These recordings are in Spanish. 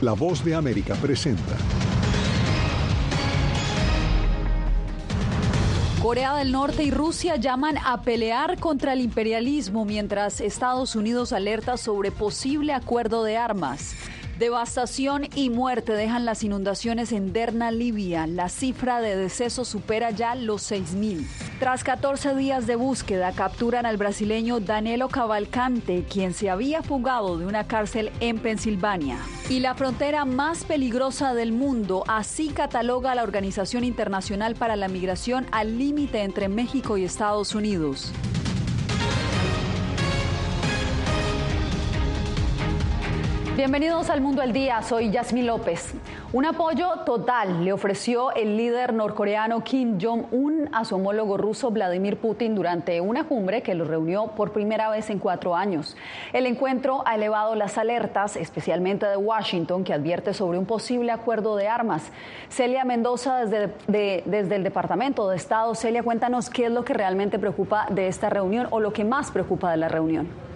La voz de América presenta. Corea del Norte y Rusia llaman a pelear contra el imperialismo mientras Estados Unidos alerta sobre posible acuerdo de armas. Devastación y muerte dejan las inundaciones en Derna, Libia. La cifra de decesos supera ya los 6.000. Tras 14 días de búsqueda, capturan al brasileño Danilo Cavalcante, quien se había fugado de una cárcel en Pensilvania. Y la frontera más peligrosa del mundo, así cataloga la Organización Internacional para la Migración al límite entre México y Estados Unidos. Bienvenidos al Mundo al Día, soy Yasmín López. Un apoyo total le ofreció el líder norcoreano Kim Jong-un a su homólogo ruso Vladimir Putin durante una cumbre que lo reunió por primera vez en cuatro años. El encuentro ha elevado las alertas, especialmente de Washington, que advierte sobre un posible acuerdo de armas. Celia Mendoza, desde, desde el Departamento de Estado. Celia, cuéntanos qué es lo que realmente preocupa de esta reunión o lo que más preocupa de la reunión.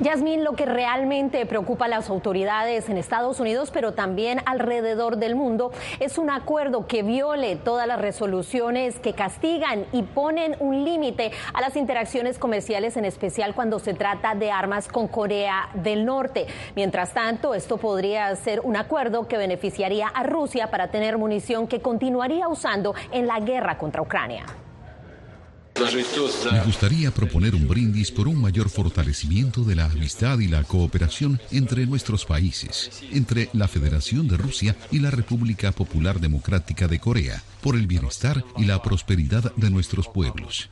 Yasmín, lo que realmente preocupa a las autoridades en Estados Unidos, pero también alrededor del mundo, es un acuerdo que viole todas las resoluciones que castigan y ponen un límite a las interacciones comerciales, en especial cuando se trata de armas con Corea del Norte. Mientras tanto, esto podría ser un acuerdo que beneficiaría a Rusia para tener munición que continuaría usando en la guerra contra Ucrania. Me gustaría proponer un brindis por un mayor fortalecimiento de la amistad y la cooperación entre nuestros países, entre la Federación de Rusia y la República Popular Democrática de Corea, por el bienestar y la prosperidad de nuestros pueblos.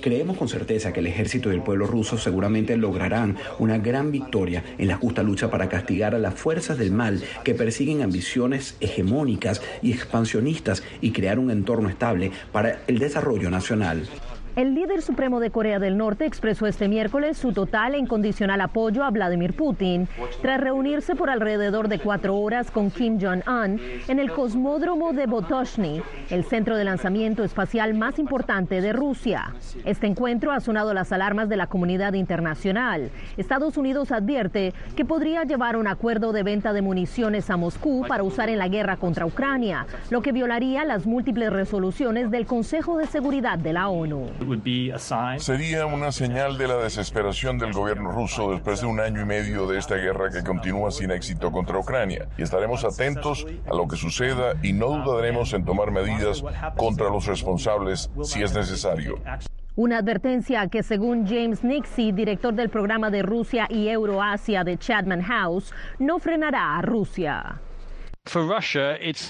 Creemos con certeza que el ejército y el pueblo ruso seguramente lograrán una gran victoria en la justa lucha para castigar a las fuerzas del mal que persiguen ambiciones hegemónicas y expansionistas y crear un entorno estable para el desarrollo nacional. El líder supremo de Corea del Norte expresó este miércoles su total e incondicional apoyo a Vladimir Putin tras reunirse por alrededor de cuatro horas con Kim Jong-un en el cosmódromo de Botoshny, el centro de lanzamiento espacial más importante de Rusia. Este encuentro ha sonado las alarmas de la comunidad internacional. Estados Unidos advierte que podría llevar un acuerdo de venta de municiones a Moscú para usar en la guerra contra Ucrania, lo que violaría las múltiples resoluciones del Consejo de Seguridad de la ONU. Sería una señal de la desesperación del gobierno ruso después de un año y medio de esta guerra que continúa sin éxito contra Ucrania. Y estaremos atentos a lo que suceda y no dudaremos en tomar medidas contra los responsables si es necesario. Una advertencia que según James Nixie, director del programa de Rusia y Euroasia de Chadman House, no frenará a Rusia.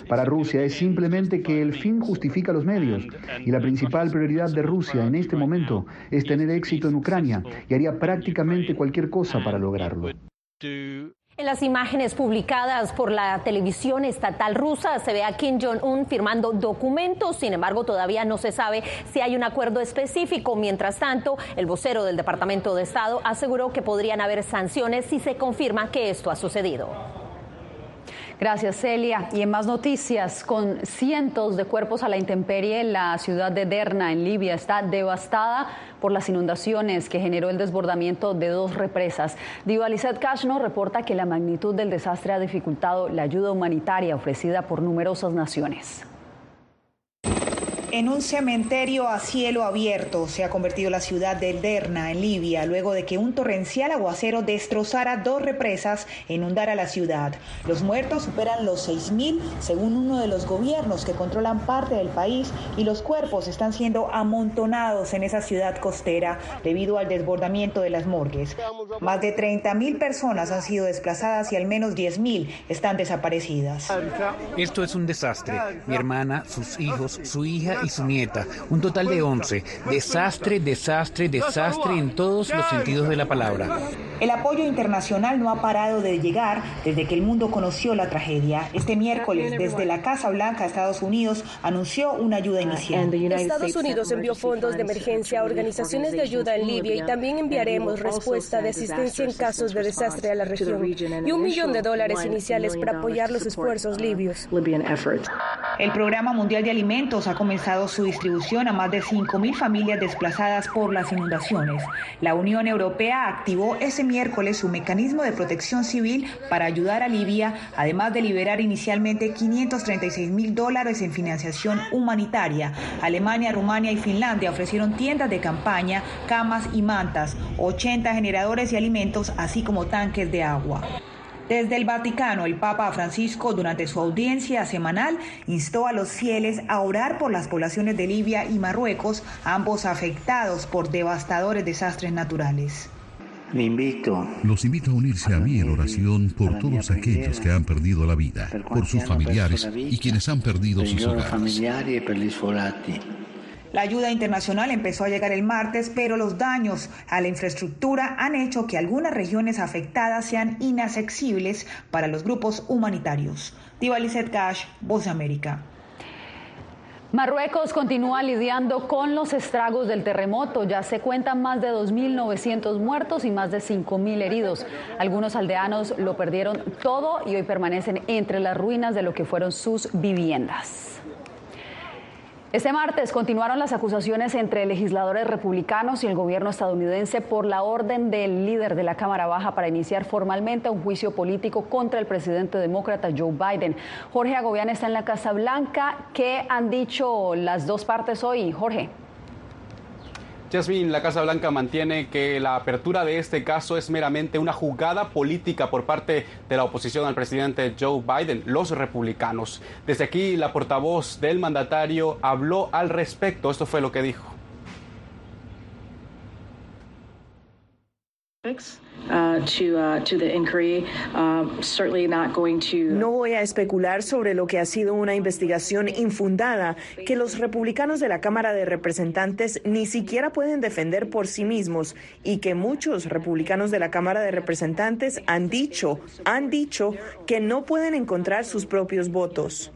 Para Rusia es simplemente que el fin justifica los medios y la principal prioridad de Rusia en este momento es tener éxito en Ucrania y haría prácticamente cualquier cosa para lograrlo. En las imágenes publicadas por la televisión estatal rusa se ve a Kim Jong-un firmando documentos, sin embargo todavía no se sabe si hay un acuerdo específico. Mientras tanto, el vocero del Departamento de Estado aseguró que podrían haber sanciones si se confirma que esto ha sucedido. Gracias, Celia. Y en más noticias, con cientos de cuerpos a la intemperie, la ciudad de Derna, en Libia, está devastada por las inundaciones que generó el desbordamiento de dos represas. Diva Lizette Cashno reporta que la magnitud del desastre ha dificultado la ayuda humanitaria ofrecida por numerosas naciones. En un cementerio a cielo abierto se ha convertido la ciudad de Derna, en Libia, luego de que un torrencial aguacero destrozara dos represas e inundara la ciudad. Los muertos superan los 6.000, según uno de los gobiernos que controlan parte del país, y los cuerpos están siendo amontonados en esa ciudad costera debido al desbordamiento de las morgues. Más de 30.000 personas han sido desplazadas y al menos 10.000 están desaparecidas. Esto es un desastre. Mi hermana, sus hijos, su hija y su nieta. Un total de 11. Desastre, desastre, desastre en todos los sentidos de la palabra. El apoyo internacional no ha parado de llegar desde que el mundo conoció la tragedia. Este miércoles, desde la Casa Blanca, Estados Unidos anunció una ayuda inicial. Estados Unidos envió fondos de emergencia a organizaciones de ayuda en Libia y también enviaremos respuesta de asistencia en casos de desastre a la región y un millón de dólares iniciales para apoyar los esfuerzos libios. El Programa Mundial de Alimentos ha comenzado su distribución a más de 5.000 familias desplazadas por las inundaciones. La Unión Europea activó ese miércoles su mecanismo de protección civil para ayudar a Libia, además de liberar inicialmente 536 mil dólares en financiación humanitaria. Alemania, Rumania y Finlandia ofrecieron tiendas de campaña, camas y mantas, 80 generadores y alimentos, así como tanques de agua. Desde el Vaticano, el Papa Francisco, durante su audiencia semanal, instó a los fieles a orar por las poblaciones de Libia y Marruecos, ambos afectados por devastadores desastres naturales. Los invito a unirse a mí en oración por todos aquellos que han perdido la vida, por sus familiares y quienes han perdido sus hogares. La ayuda internacional empezó a llegar el martes, pero los daños a la infraestructura han hecho que algunas regiones afectadas sean inaccesibles para los grupos humanitarios. Diva Cash, Voz de América. Marruecos continúa lidiando con los estragos del terremoto. Ya se cuentan más de 2.900 muertos y más de 5.000 heridos. Algunos aldeanos lo perdieron todo y hoy permanecen entre las ruinas de lo que fueron sus viviendas. Este martes continuaron las acusaciones entre legisladores republicanos y el gobierno estadounidense por la orden del líder de la Cámara Baja para iniciar formalmente un juicio político contra el presidente demócrata Joe Biden. Jorge Agobián está en la Casa Blanca. ¿Qué han dicho las dos partes hoy, Jorge? Jasmine, la Casa Blanca mantiene que la apertura de este caso es meramente una jugada política por parte de la oposición al presidente Joe Biden, los republicanos. Desde aquí, la portavoz del mandatario habló al respecto. Esto fue lo que dijo. No voy a especular sobre lo que ha sido una investigación infundada que los republicanos de la Cámara de Representantes ni siquiera pueden defender por sí mismos y que muchos republicanos de la Cámara de Representantes han dicho, han dicho que no pueden encontrar sus propios votos.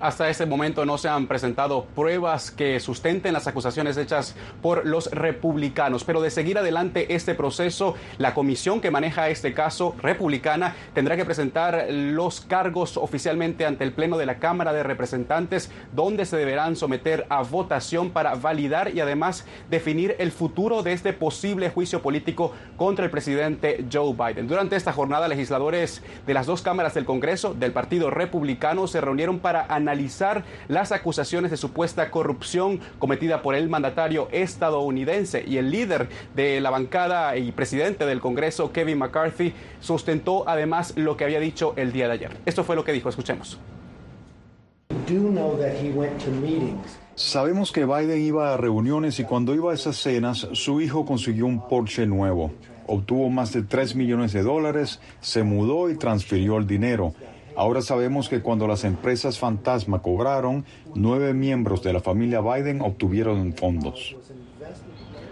Hasta ese momento no se han presentado pruebas que sustenten las acusaciones hechas por los republicanos, pero de seguir adelante este proceso, la comisión que maneja este caso republicana tendrá que presentar los cargos oficialmente ante el Pleno de la Cámara de Representantes, donde se deberán someter a votación para validar y además definir el futuro de este posible juicio político contra el presidente Joe Biden. Durante esta jornada, legisladores de las dos cámaras del Congreso del Partido Republicano se reunieron para analizar analizar las acusaciones de supuesta corrupción cometida por el mandatario estadounidense y el líder de la bancada y presidente del Congreso, Kevin McCarthy, sustentó además lo que había dicho el día de ayer. Esto fue lo que dijo, escuchemos. Sabemos que Biden iba a reuniones y cuando iba a esas cenas, su hijo consiguió un Porsche nuevo. Obtuvo más de 3 millones de dólares, se mudó y transfirió el dinero. Ahora sabemos que cuando las empresas fantasma cobraron, nueve miembros de la familia Biden obtuvieron fondos.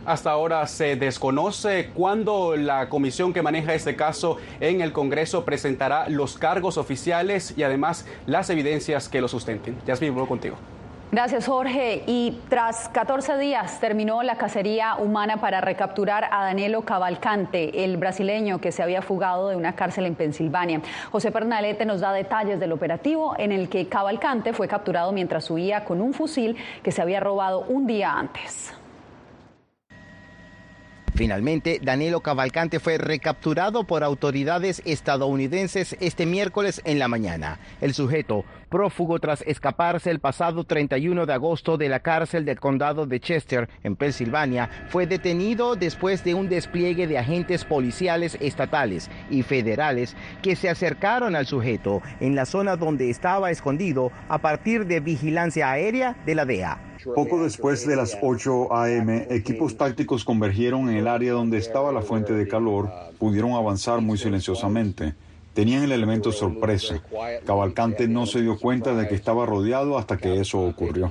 Hasta ahora se desconoce cuándo la comisión que maneja este caso en el Congreso presentará los cargos oficiales y además las evidencias que lo sustenten. Ya vuelvo contigo. Gracias, Jorge. Y tras 14 días terminó la cacería humana para recapturar a Danilo Cavalcante, el brasileño que se había fugado de una cárcel en Pensilvania. José Pernalete nos da detalles del operativo en el que Cavalcante fue capturado mientras huía con un fusil que se había robado un día antes. Finalmente, Danilo Cavalcante fue recapturado por autoridades estadounidenses este miércoles en la mañana. El sujeto, prófugo tras escaparse el pasado 31 de agosto de la cárcel del condado de Chester, en Pensilvania, fue detenido después de un despliegue de agentes policiales estatales y federales que se acercaron al sujeto en la zona donde estaba escondido a partir de vigilancia aérea de la DEA. Poco después de las 8 a.m., equipos tácticos convergieron en el área donde estaba la fuente de calor, pudieron avanzar muy silenciosamente. Tenían el elemento sorpresa. Cavalcante no se dio cuenta de que estaba rodeado hasta que eso ocurrió.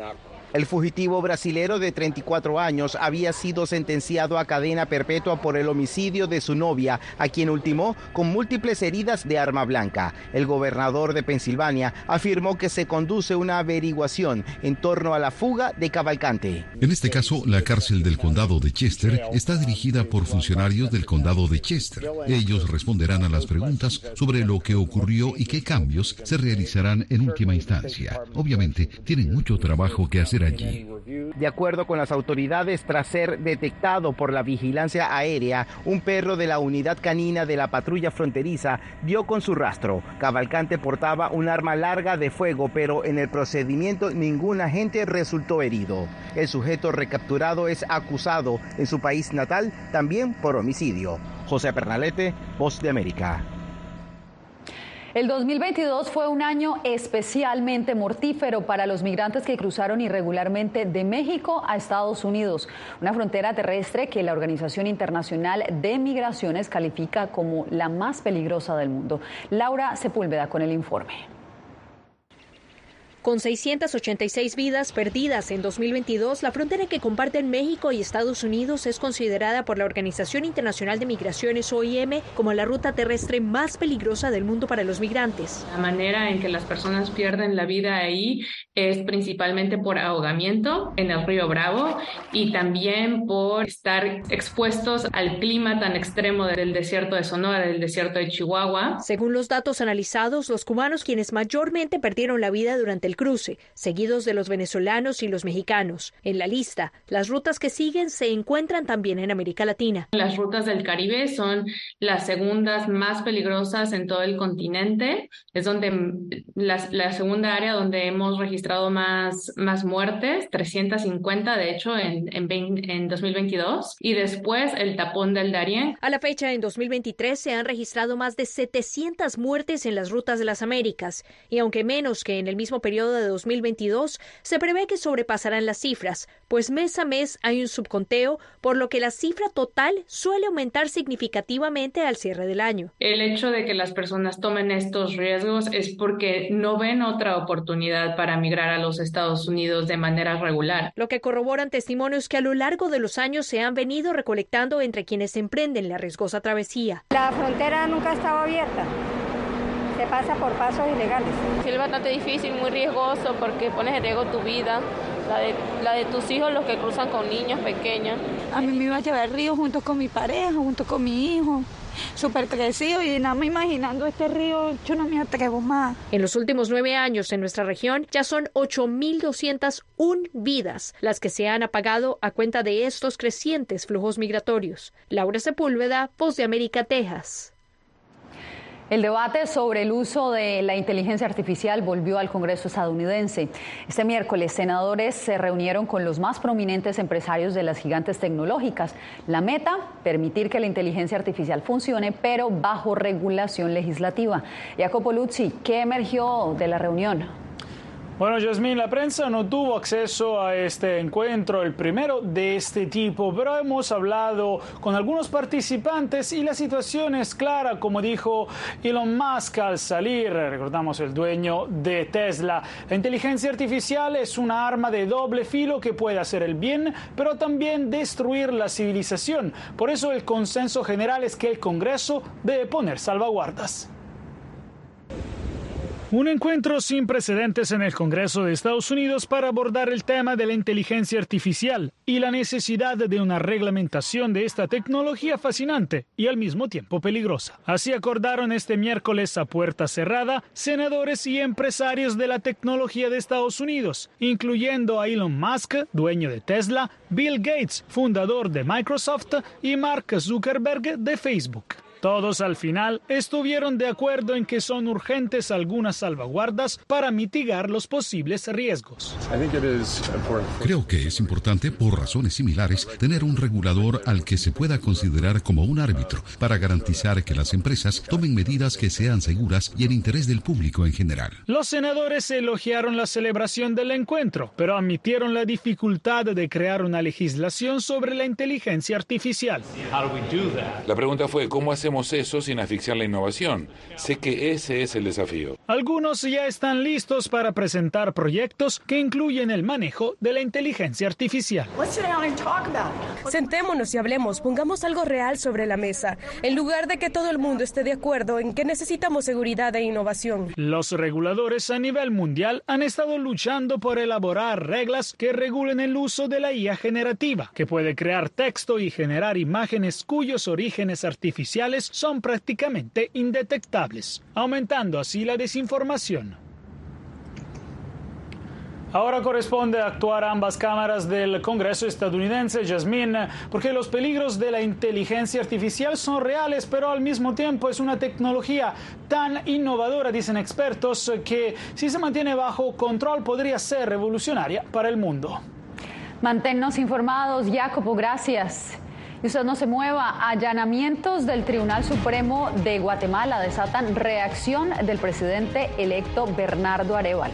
El fugitivo brasilero de 34 años había sido sentenciado a cadena perpetua por el homicidio de su novia, a quien ultimó con múltiples heridas de arma blanca. El gobernador de Pensilvania afirmó que se conduce una averiguación en torno a la fuga de Cavalcante. En este caso, la cárcel del condado de Chester está dirigida por funcionarios del condado de Chester. Ellos responderán a las preguntas sobre lo que ocurrió y qué cambios se realizarán en última instancia. Obviamente, tienen mucho trabajo que hacer de acuerdo con las autoridades, tras ser detectado por la vigilancia aérea, un perro de la unidad canina de la patrulla fronteriza dio con su rastro. Cavalcante portaba un arma larga de fuego, pero en el procedimiento ningún agente resultó herido. El sujeto recapturado es acusado en su país natal también por homicidio. José Pernalete, Voz de América. El 2022 fue un año especialmente mortífero para los migrantes que cruzaron irregularmente de México a Estados Unidos, una frontera terrestre que la Organización Internacional de Migraciones califica como la más peligrosa del mundo. Laura Sepúlveda con el informe. Con 686 vidas perdidas en 2022, la frontera que comparten México y Estados Unidos es considerada por la Organización Internacional de Migraciones OIM como la ruta terrestre más peligrosa del mundo para los migrantes. La manera en que las personas pierden la vida ahí es principalmente por ahogamiento en el río Bravo y también por estar expuestos al clima tan extremo del desierto de Sonora, del desierto de Chihuahua. Según los datos analizados, los cubanos quienes mayormente perdieron la vida durante el cruce, seguidos de los venezolanos y los mexicanos. En la lista, las rutas que siguen se encuentran también en América Latina. Las rutas del Caribe son las segundas más peligrosas en todo el continente. Es donde la, la segunda área donde hemos registrado más, más muertes, 350 de hecho en, en, en 2022. Y después el tapón del Darién. A la fecha, en 2023, se han registrado más de 700 muertes en las rutas de las Américas. Y aunque menos que en el mismo periodo de 2022, se prevé que sobrepasarán las cifras, pues mes a mes hay un subconteo, por lo que la cifra total suele aumentar significativamente al cierre del año. El hecho de que las personas tomen estos riesgos es porque no ven otra oportunidad para migrar a los Estados Unidos de manera regular. Lo que corroboran testimonios que a lo largo de los años se han venido recolectando entre quienes emprenden la riesgosa travesía. La frontera nunca estaba abierta se pasa por pasos ilegales. es bastante difícil, muy riesgoso porque pones en riesgo tu vida, la de, la de tus hijos, los que cruzan con niños pequeños. A mí me iba a llevar al río junto con mi pareja, junto con mi hijo súper crecido y nada más imaginando este río, yo no me atrevo más. En los últimos nueve años en nuestra región ya son 8.201 vidas las que se han apagado a cuenta de estos crecientes flujos migratorios. Laura Sepúlveda, Voz de América, Texas. El debate sobre el uso de la inteligencia artificial volvió al Congreso estadounidense. Este miércoles, senadores se reunieron con los más prominentes empresarios de las gigantes tecnológicas. La meta, permitir que la inteligencia artificial funcione, pero bajo regulación legislativa. Jacopo Luzzi, ¿qué emergió de la reunión? Bueno, Yasmín, la prensa no tuvo acceso a este encuentro, el primero de este tipo, pero hemos hablado con algunos participantes y la situación es clara, como dijo Elon Musk al salir, recordamos el dueño de Tesla. La inteligencia artificial es una arma de doble filo que puede hacer el bien, pero también destruir la civilización. Por eso el consenso general es que el Congreso debe poner salvaguardas. Un encuentro sin precedentes en el Congreso de Estados Unidos para abordar el tema de la inteligencia artificial y la necesidad de una reglamentación de esta tecnología fascinante y al mismo tiempo peligrosa. Así acordaron este miércoles a puerta cerrada senadores y empresarios de la tecnología de Estados Unidos, incluyendo a Elon Musk, dueño de Tesla, Bill Gates, fundador de Microsoft, y Mark Zuckerberg de Facebook. Todos al final estuvieron de acuerdo en que son urgentes algunas salvaguardas para mitigar los posibles riesgos. Creo que es importante, por razones similares, tener un regulador al que se pueda considerar como un árbitro para garantizar que las empresas tomen medidas que sean seguras y en interés del público en general. Los senadores elogiaron la celebración del encuentro, pero admitieron la dificultad de crear una legislación sobre la inteligencia artificial. La pregunta fue, ¿cómo hacemos eso sin asfixiar la innovación? Sé que ese es el desafío. Algunos ya están listos para presentar proyectos que incluyen el manejo de la inteligencia artificial. Sentémonos y hablemos, pongamos algo real sobre la mesa, en lugar de que todo el mundo esté de acuerdo en que necesitamos seguridad e innovación. Los reguladores a nivel mundial han estado luchando por elaborar reglas que regulen el uso de la IA generativa, que puede crear texto y generar imágenes cuyos orígenes artificiales son prácticamente indetectables, aumentando así la desinformación. Ahora corresponde actuar a ambas cámaras del Congreso estadounidense, Jasmine, porque los peligros de la inteligencia artificial son reales, pero al mismo tiempo es una tecnología tan innovadora, dicen expertos, que si se mantiene bajo control podría ser revolucionaria para el mundo. Manténnos informados, Jacopo, gracias. Y usted no se mueva. Allanamientos del Tribunal Supremo de Guatemala desatan reacción del presidente electo Bernardo Arevalo.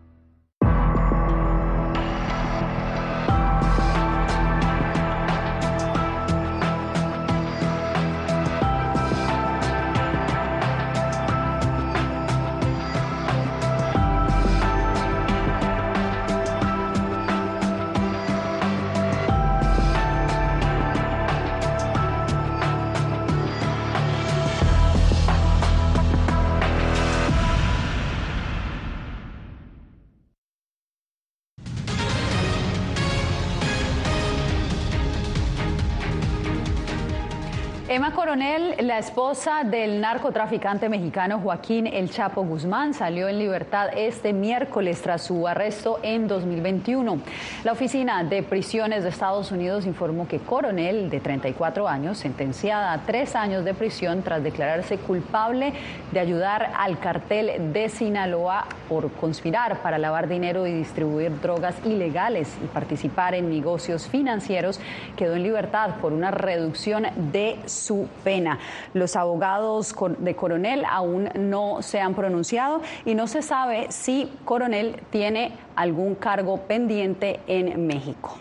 Coronel, la esposa del narcotraficante mexicano Joaquín El Chapo Guzmán, salió en libertad este miércoles tras su arresto en 2021. La Oficina de Prisiones de Estados Unidos informó que Coronel, de 34 años, sentenciada a tres años de prisión tras declararse culpable de ayudar al cartel de Sinaloa por conspirar para lavar dinero y distribuir drogas ilegales y participar en negocios financieros, quedó en libertad por una reducción de su pena. Los abogados de Coronel aún no se han pronunciado y no se sabe si Coronel tiene algún cargo pendiente en México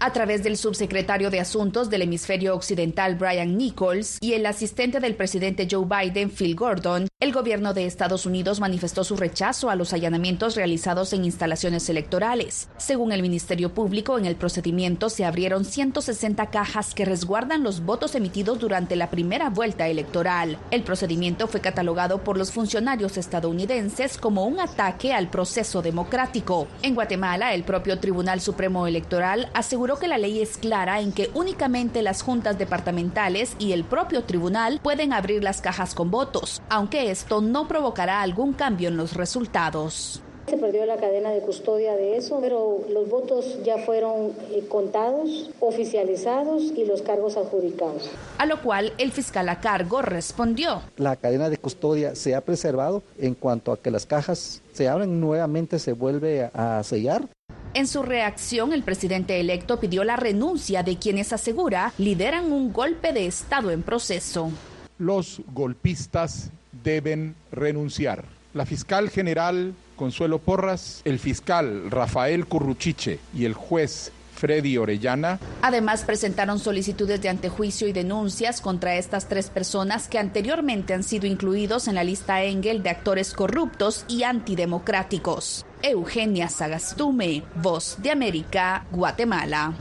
a través del subsecretario de Asuntos del Hemisferio Occidental Brian Nichols y el asistente del presidente Joe Biden Phil Gordon, el gobierno de Estados Unidos manifestó su rechazo a los allanamientos realizados en instalaciones electorales. Según el Ministerio Público, en el procedimiento se abrieron 160 cajas que resguardan los votos emitidos durante la primera vuelta electoral. El procedimiento fue catalogado por los funcionarios estadounidenses como un ataque al proceso democrático. En Guatemala, el propio Tribunal Supremo Electoral aseguró que la ley es clara en que únicamente las juntas departamentales y el propio tribunal pueden abrir las cajas con votos, aunque esto no provocará algún cambio en los resultados. Se perdió la cadena de custodia de eso, pero los votos ya fueron eh, contados, oficializados y los cargos adjudicados. A lo cual el fiscal a cargo respondió. La cadena de custodia se ha preservado en cuanto a que las cajas se abren nuevamente, se vuelve a sellar. En su reacción, el presidente electo pidió la renuncia de quienes asegura lideran un golpe de Estado en proceso. Los golpistas deben renunciar. La fiscal general Consuelo Porras, el fiscal Rafael Curruchiche y el juez Freddy Orellana. Además, presentaron solicitudes de antejuicio y denuncias contra estas tres personas que anteriormente han sido incluidos en la lista Engel de actores corruptos y antidemocráticos. Eugenia Sagastume, Voz de América, Guatemala.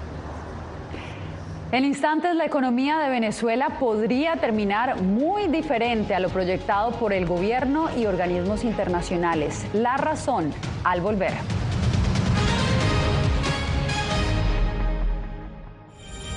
En instantes, la economía de Venezuela podría terminar muy diferente a lo proyectado por el gobierno y organismos internacionales. La razón al volver.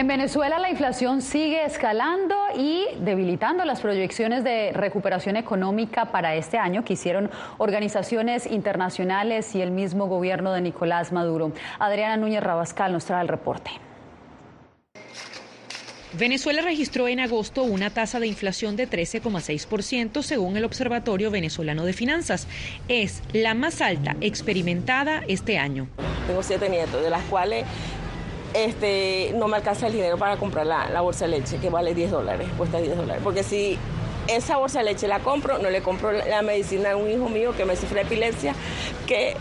En Venezuela la inflación sigue escalando y debilitando las proyecciones de recuperación económica para este año que hicieron organizaciones internacionales y el mismo gobierno de Nicolás Maduro. Adriana Núñez Rabascal nos trae el reporte. Venezuela registró en agosto una tasa de inflación de 13,6% según el Observatorio Venezolano de Finanzas. Es la más alta experimentada este año. Tengo siete nietos, de las cuales este, no me alcanza el dinero para comprar la, bolsa de leche, que vale 10 dólares, cuesta 10 dólares. Porque si esa bolsa de leche la compro, no le compro la medicina a un hijo mío que me sufre epilepsia, que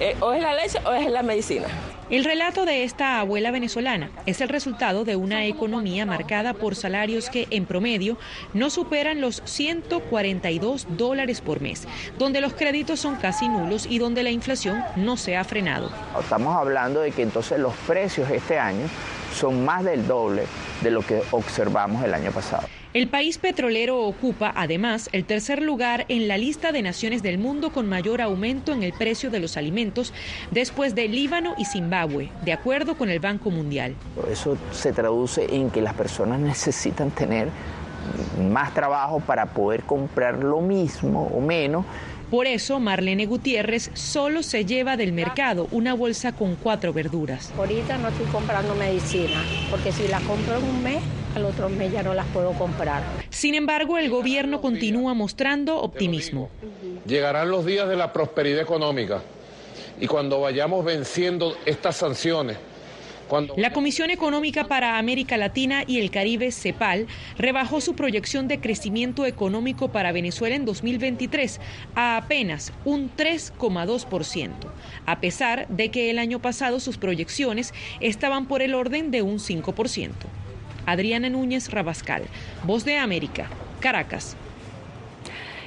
eh, o es la leche o es la medicina. El relato de esta abuela venezolana es el resultado de una economía marcada por salarios que en promedio no superan los 142 dólares por mes, donde los créditos son casi nulos y donde la inflación no se ha frenado. Estamos hablando de que entonces los precios este año son más del doble de lo que observamos el año pasado. El país petrolero ocupa, además, el tercer lugar en la lista de naciones del mundo con mayor aumento en el precio de los alimentos después de Líbano y Zimbabue, de acuerdo con el Banco Mundial. Eso se traduce en que las personas necesitan tener más trabajo para poder comprar lo mismo o menos por eso, Marlene Gutiérrez solo se lleva del mercado una bolsa con cuatro verduras. Ahorita no estoy comprando medicina, porque si la compro en un mes, al otro mes ya no las puedo comprar. Sin embargo, el gobierno continúa mostrando optimismo. Llegarán los días de la prosperidad económica y cuando vayamos venciendo estas sanciones La Comisión Económica para América Latina y el Caribe, CEPAL, rebajó su proyección de crecimiento económico para Venezuela en 2023 a apenas un 3,2%, a pesar de que el año pasado sus proyecciones estaban por el orden de un 5%. Adriana Núñez Rabascal, Voz de América, Caracas.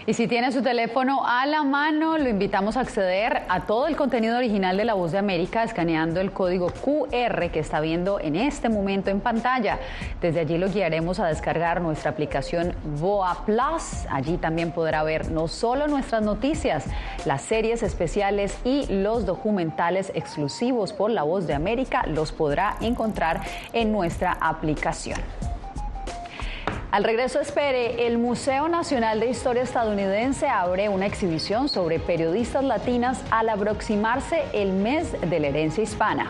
Y si tiene su teléfono a la mano, lo invitamos a acceder a todo el contenido original de La Voz de América escaneando el código QR que está viendo en este momento en pantalla. Desde allí lo guiaremos a descargar nuestra aplicación Voa Plus. Allí también podrá ver no solo nuestras noticias, las series especiales y los documentales exclusivos por La Voz de América los podrá encontrar en nuestra aplicación. Al regreso espere, el Museo Nacional de Historia Estadounidense abre una exhibición sobre periodistas latinas al aproximarse el mes de la herencia hispana.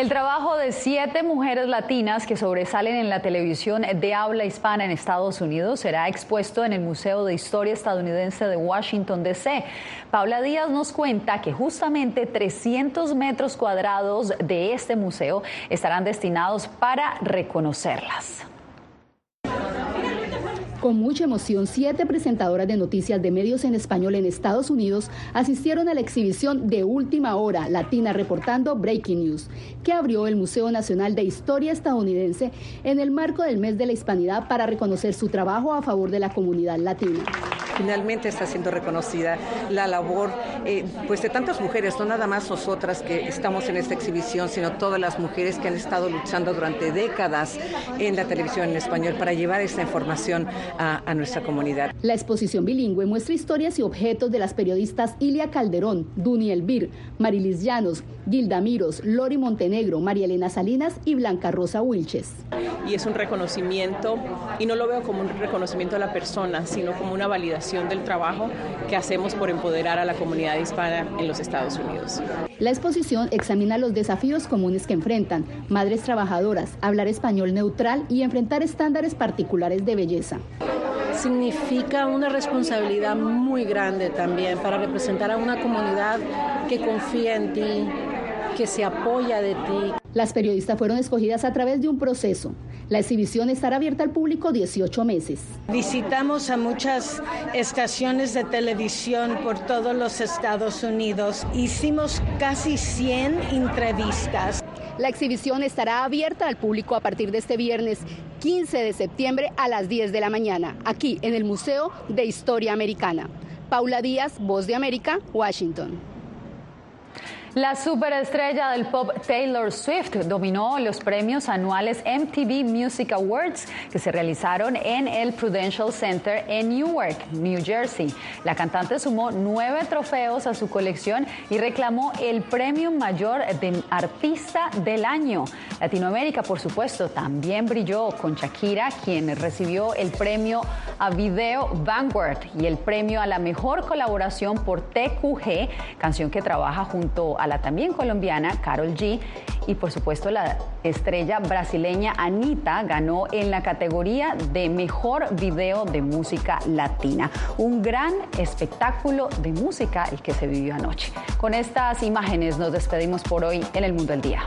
El trabajo de siete mujeres latinas que sobresalen en la televisión de habla hispana en Estados Unidos será expuesto en el Museo de Historia Estadounidense de Washington, D.C. Paula Díaz nos cuenta que justamente 300 metros cuadrados de este museo estarán destinados para reconocerlas. Con mucha emoción, siete presentadoras de noticias de medios en español en Estados Unidos asistieron a la exhibición de última hora Latina Reportando Breaking News, que abrió el Museo Nacional de Historia Estadounidense en el marco del mes de la Hispanidad para reconocer su trabajo a favor de la comunidad latina. Finalmente está siendo reconocida la labor eh, pues de tantas mujeres, no nada más nosotras que estamos en esta exhibición, sino todas las mujeres que han estado luchando durante décadas en la televisión en español para llevar esta información a, nuestra comunidad. La exposición bilingüe muestra historias y objetos de las periodistas Ilia Calderón, Duni Elvir, Marilis Llanos, Gilda Miros, Lori Montenegro, María Elena Salinas y Blanca Rosa Wilches. Y es un reconocimiento, y no lo veo como un reconocimiento a la persona, sino como una validación del trabajo que hacemos por empoderar a la comunidad hispana en los Estados Unidos. La exposición examina los desafíos comunes que enfrentan madres trabajadoras, hablar español neutral y enfrentar estándares particulares de belleza significa una responsabilidad muy grande también para representar a una comunidad que confía en ti, que se apoya de ti. Las periodistas fueron escogidas a través de un proceso. La exhibición estará abierta al público 18 meses. Visitamos a muchas estaciones de televisión por todos los Estados Unidos. Hicimos casi 100 entrevistas. La exhibición estará abierta al público a partir de este viernes 15 de septiembre a las 10 de la mañana, aquí en el Museo de Historia Americana. Paula Díaz, Voz de América, Washington. La superestrella del pop Taylor Swift dominó los premios anuales MTV Music Awards que se realizaron en el Prudential Center en Newark, New Jersey. La cantante sumó nueve trofeos a su colección y reclamó el premio mayor de artista del año. Latinoamérica, por supuesto, también brilló con Shakira, quien recibió el premio a video Vanguard y el premio a la mejor colaboración por TQG, canción que trabaja junto a la también colombiana Carol G. Y por supuesto la estrella brasileña Anita ganó en la categoría de mejor video de música latina. Un gran espectáculo de música el que se vivió anoche. Con estas imágenes nos despedimos por hoy en el Mundo del Día.